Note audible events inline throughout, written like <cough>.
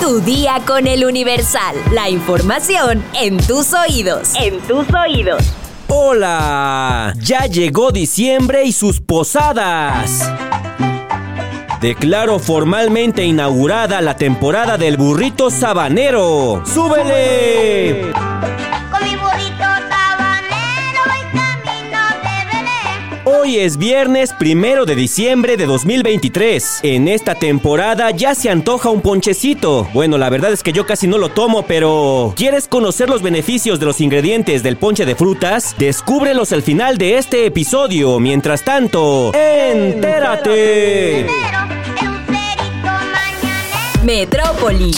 Tu día con el Universal. La información en tus oídos. En tus oídos. Hola, ya llegó diciembre y sus posadas. Declaro formalmente inaugurada la temporada del burrito sabanero. ¡Súbele! Hoy es viernes primero de diciembre de 2023. En esta temporada ya se antoja un ponchecito. Bueno, la verdad es que yo casi no lo tomo, pero ¿quieres conocer los beneficios de los ingredientes del ponche de frutas? Descúbrelos al final de este episodio. Mientras tanto, entérate. Metrópoli.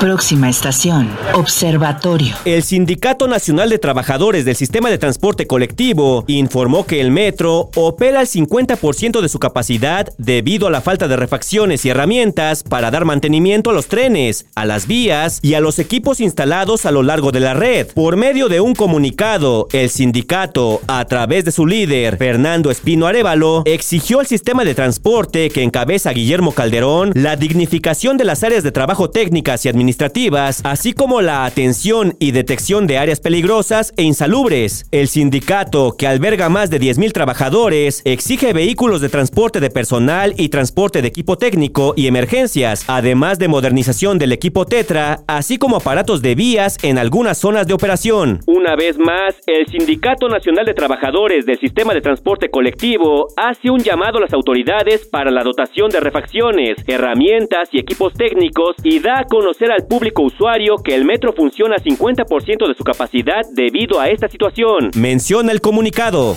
Próxima estación, Observatorio. El Sindicato Nacional de Trabajadores del Sistema de Transporte Colectivo informó que el metro opera al 50% de su capacidad debido a la falta de refacciones y herramientas para dar mantenimiento a los trenes, a las vías y a los equipos instalados a lo largo de la red. Por medio de un comunicado, el sindicato, a través de su líder, Fernando Espino Arevalo, exigió al sistema de transporte que encabeza Guillermo Calderón la dignificación de las áreas de trabajo y administrativas, así como la atención y detección de áreas peligrosas e insalubres. El sindicato, que alberga más de 10.000 trabajadores, exige vehículos de transporte de personal y transporte de equipo técnico y emergencias, además de modernización del equipo Tetra, así como aparatos de vías en algunas zonas de operación. Una vez más, el Sindicato Nacional de Trabajadores del Sistema de Transporte Colectivo hace un llamado a las autoridades para la dotación de refacciones, herramientas y equipos técnicos y da a conocer al público usuario que el metro funciona a 50% de su capacidad debido a esta situación. Menciona el comunicado.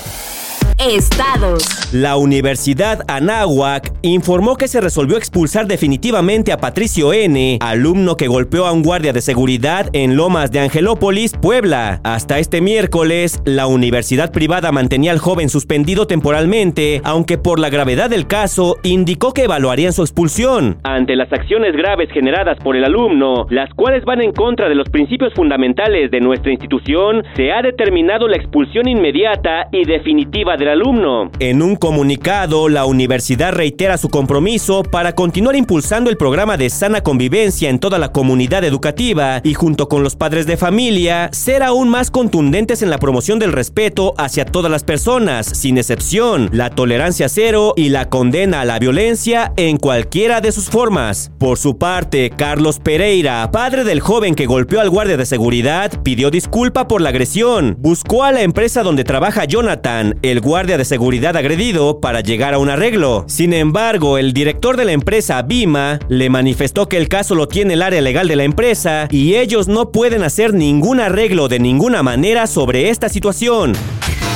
Estados. La Universidad Anáhuac informó que se resolvió expulsar definitivamente a Patricio N., alumno que golpeó a un guardia de seguridad en Lomas de Angelópolis, Puebla. Hasta este miércoles, la universidad privada mantenía al joven suspendido temporalmente, aunque por la gravedad del caso indicó que evaluarían su expulsión. Ante las acciones graves generadas por el alumno, las cuales van en contra de los principios fundamentales de nuestra institución, se ha determinado la expulsión inmediata y definitiva alumno. En un comunicado, la universidad reitera su compromiso para continuar impulsando el programa de sana convivencia en toda la comunidad educativa y junto con los padres de familia, ser aún más contundentes en la promoción del respeto hacia todas las personas, sin excepción, la tolerancia cero y la condena a la violencia en cualquiera de sus formas. Por su parte, Carlos Pereira, padre del joven que golpeó al guardia de seguridad, pidió disculpa por la agresión, buscó a la empresa donde trabaja Jonathan, el guardia de seguridad agredido para llegar a un arreglo. Sin embargo, el director de la empresa Bima le manifestó que el caso lo tiene el área legal de la empresa y ellos no pueden hacer ningún arreglo de ninguna manera sobre esta situación.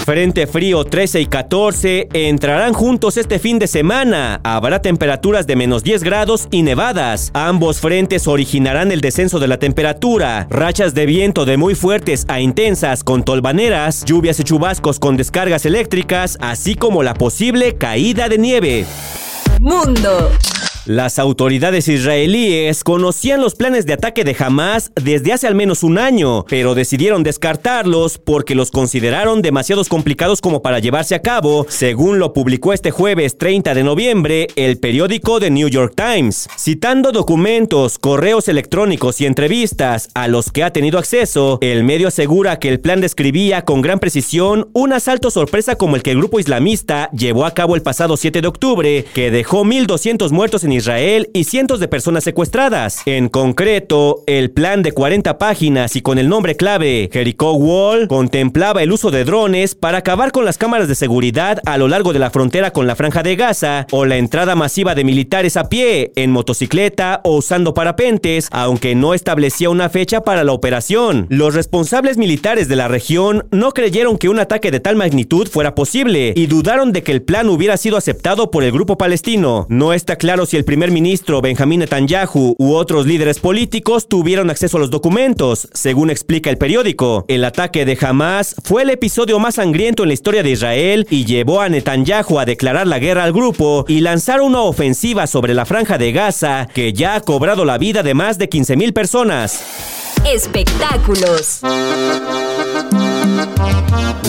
Frente frío 13 y 14 entrarán juntos este fin de semana. Habrá temperaturas de menos 10 grados y nevadas. Ambos frentes originarán el descenso de la temperatura. Rachas de viento de muy fuertes a intensas con tolvaneras, lluvias y chubascos con descargas eléctricas, así como la posible caída de nieve. Mundo. Las autoridades israelíes conocían los planes de ataque de Hamas desde hace al menos un año, pero decidieron descartarlos porque los consideraron demasiados complicados como para llevarse a cabo, según lo publicó este jueves 30 de noviembre el periódico The New York Times. Citando documentos, correos electrónicos y entrevistas a los que ha tenido acceso, el medio asegura que el plan describía con gran precisión un asalto sorpresa como el que el grupo islamista llevó a cabo el pasado 7 de octubre, que dejó 1.200 muertos en Israel y cientos de personas secuestradas. En concreto, el plan de 40 páginas y con el nombre clave Jericho Wall contemplaba el uso de drones para acabar con las cámaras de seguridad a lo largo de la frontera con la franja de Gaza o la entrada masiva de militares a pie, en motocicleta o usando parapentes, aunque no establecía una fecha para la operación. Los responsables militares de la región no creyeron que un ataque de tal magnitud fuera posible y dudaron de que el plan hubiera sido aceptado por el grupo palestino. No está claro si el primer ministro Benjamín Netanyahu u otros líderes políticos tuvieron acceso a los documentos, según explica el periódico. El ataque de Hamas fue el episodio más sangriento en la historia de Israel y llevó a Netanyahu a declarar la guerra al grupo y lanzar una ofensiva sobre la franja de Gaza que ya ha cobrado la vida de más de 15.000 personas. Espectáculos.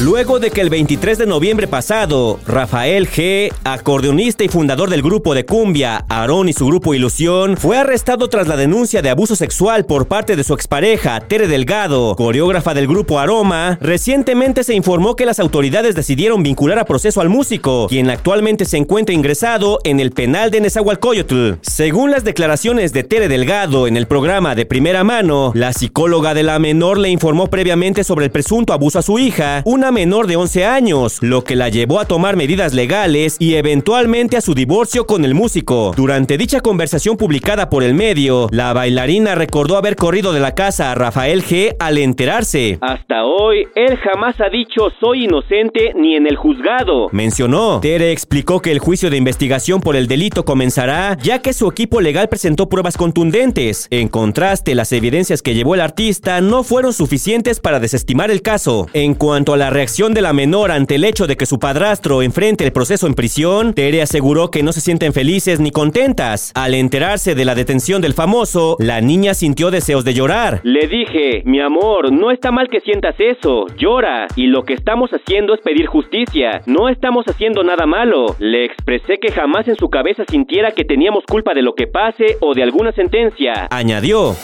Luego de que el 23 de noviembre pasado, Rafael G., acordeonista y fundador del grupo de cumbia, Aarón y su grupo Ilusión, fue arrestado tras la denuncia de abuso sexual por parte de su expareja, Tere Delgado, coreógrafa del grupo Aroma, recientemente se informó que las autoridades decidieron vincular a proceso al músico, quien actualmente se encuentra ingresado en el penal de Nezahualcóyotl. Según las declaraciones de Tere Delgado en el programa de primera mano, la psicóloga de la menor le informó previamente sobre el presunto abuso a su hija, una menor de 11 años, lo que la llevó a tomar medidas legales y eventualmente a su divorcio con el músico. Durante dicha conversación publicada por el medio, la bailarina recordó haber corrido de la casa a Rafael G al enterarse. Hasta hoy, él jamás ha dicho soy inocente ni en el juzgado. Mencionó. Tere explicó que el juicio de investigación por el delito comenzará ya que su equipo legal presentó pruebas contundentes. En contraste, las evidencias que llevó el artista no fueron suficientes para desestimar el caso. En cuanto a la reacción de la menor ante el hecho de que su padrastro enfrente el proceso en prisión, Tere aseguró que no se sienten felices ni contentas. Al enterarse de la detención del famoso, la niña sintió deseos de llorar. Le dije, mi amor, no está mal que sientas eso, llora. Y lo que estamos haciendo es pedir justicia. No estamos haciendo nada malo. Le expresé que jamás en su cabeza sintiera que teníamos culpa de lo que pase o de alguna sentencia. Añadió.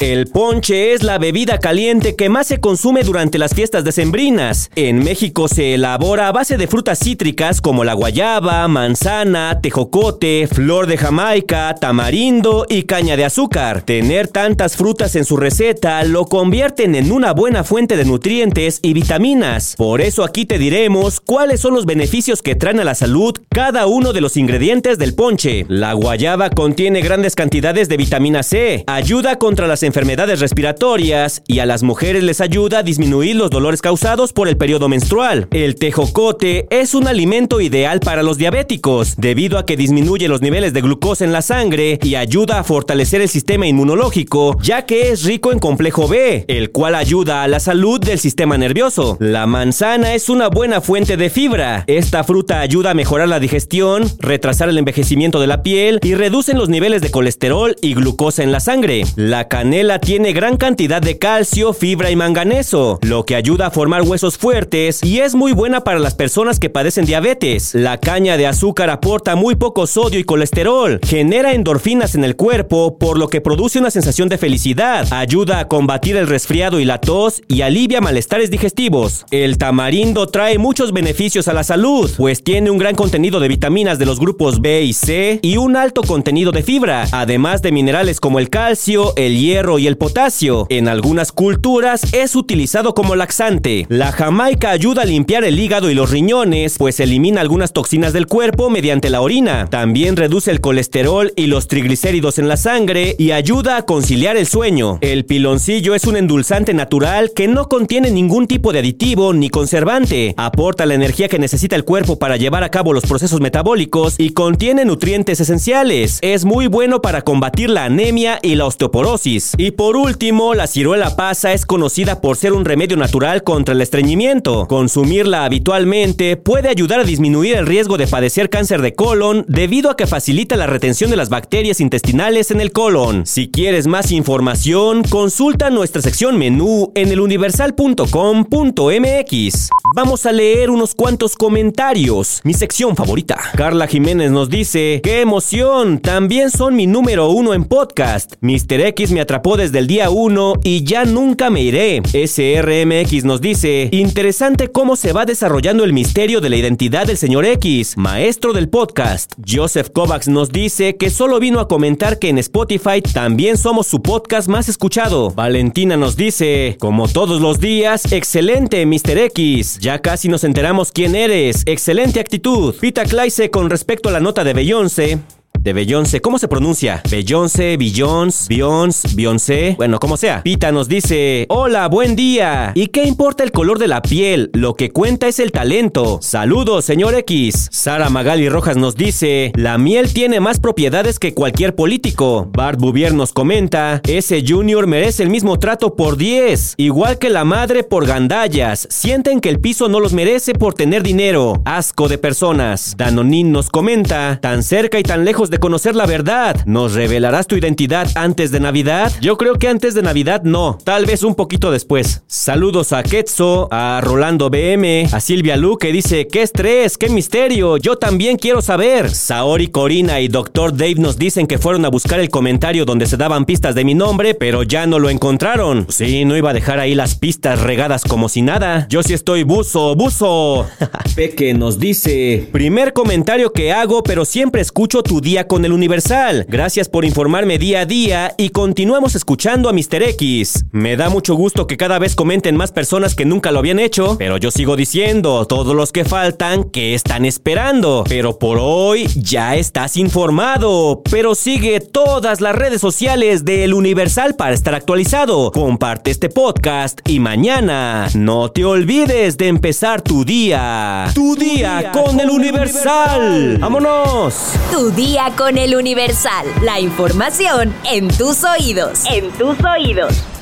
El ponche es la bebida caliente que más se consume durante las fiestas decembrinas. En México se elabora a base de frutas cítricas como la guayaba, manzana, tejocote, flor de jamaica, tamarindo y caña de azúcar. Tener tantas frutas en su receta lo convierten en una buena fuente de nutrientes y vitaminas. Por eso aquí te diremos cuáles son los beneficios que traen a la salud cada uno de los ingredientes del ponche. La guayaba contiene grandes cantidades de vitamina C, ayuda contra las enfermedades respiratorias y a las mujeres les ayuda a disminuir los dolores causados por el periodo menstrual. El tejocote es un alimento ideal para los diabéticos, debido a que disminuye los niveles de glucosa en la sangre y ayuda a fortalecer el sistema inmunológico, ya que es rico en complejo B, el cual ayuda a la salud del sistema nervioso. La manzana es una buena fuente de fibra. Esta fruta ayuda a mejorar la digestión, retrasar el envejecimiento de la piel y reducen los niveles de colesterol y glucosa en la sangre. La canela tiene gran cantidad de calcio, fibra y manganeso, lo que ayuda a formar huesos fuertes y es muy buena para las personas que padecen diabetes. La caña de azúcar aporta muy poco sodio y colesterol, genera endorfinas en el cuerpo, por lo que produce una sensación de felicidad, ayuda a combatir el resfriado y la tos y alivia malestares digestivos. El tamarindo trae muchos beneficios a la salud, pues tiene un gran contenido de vitaminas de los grupos B y C y un alto contenido de fibra, además de minerales como el calcio, el hierro y el potasio. En algunas culturas es utilizado como laxante. La jamaica ayuda a limpiar el hígado y los riñones, pues elimina algunas toxinas del cuerpo mediante la orina. También reduce el colesterol y los triglicéridos en la sangre y ayuda a conciliar el sueño. El piloncillo es un endulzante natural que no contiene ningún tipo de aditivo ni conservante. Aporta la energía que necesita el cuerpo para llevar a cabo los procesos metabólicos y contiene nutrientes esenciales. Es muy bueno para combatir la anemia y la osteoporosis. Y por último, la ciruela pasa es conocida por ser un remedio natural contra el estreñimiento. Consumirla habitualmente puede ayudar a disminuir el riesgo de padecer cáncer de colon debido a que facilita la retención de las bacterias intestinales en el colon. Si quieres más información, consulta nuestra sección menú en eluniversal.com.mx. Vamos a leer unos cuantos comentarios. Mi sección favorita. Carla Jiménez nos dice, ¡qué emoción! También son mi número uno en podcast. Mr. X me atrapó desde el día 1 y ya nunca me iré. SRMX nos dice, interesante cómo se va desarrollando el misterio de la identidad del señor X, maestro del podcast. Joseph Kovacs nos dice que solo vino a comentar que en Spotify también somos su podcast más escuchado. Valentina nos dice, como todos los días, excelente Mr. X. Ya casi nos enteramos quién eres. Excelente actitud. Pita Claise con respecto a la nota de Beyoncé de Beyoncé. ¿Cómo se pronuncia? Beyoncé, Beyoncé, Beyoncé, Beyoncé. Bueno, como sea. Pita nos dice, hola, buen día. ¿Y qué importa el color de la piel? Lo que cuenta es el talento. Saludos, señor X. Sara Magali Rojas nos dice, la miel tiene más propiedades que cualquier político. Bart Bouvier nos comenta, ese Junior merece el mismo trato por 10. Igual que la madre por gandallas. Sienten que el piso no los merece por tener dinero. Asco de personas. Danonin nos comenta, tan cerca y tan lejos de de conocer la verdad. ¿Nos revelarás tu identidad antes de Navidad? Yo creo que antes de Navidad no, tal vez un poquito después. Saludos a Ketso, a Rolando BM, a Silvia Lu que dice, qué estrés, qué misterio, yo también quiero saber. Saori Corina y Dr. Dave nos dicen que fueron a buscar el comentario donde se daban pistas de mi nombre, pero ya no lo encontraron. Sí, no iba a dejar ahí las pistas regadas como si nada. Yo sí estoy buzo, buzo. <laughs> Peque nos dice, primer comentario que hago, pero siempre escucho tu día con el Universal. Gracias por informarme día a día y continuamos escuchando a Mr. X. Me da mucho gusto que cada vez comenten más personas que nunca lo habían hecho, pero yo sigo diciendo, todos los que faltan, que están esperando? Pero por hoy ya estás informado, pero sigue todas las redes sociales del Universal para estar actualizado. Comparte este podcast y mañana no te olvides de empezar tu día. Tu día con el Universal. ¡Vámonos! Tu día con el Universal. La información en tus oídos. En tus oídos.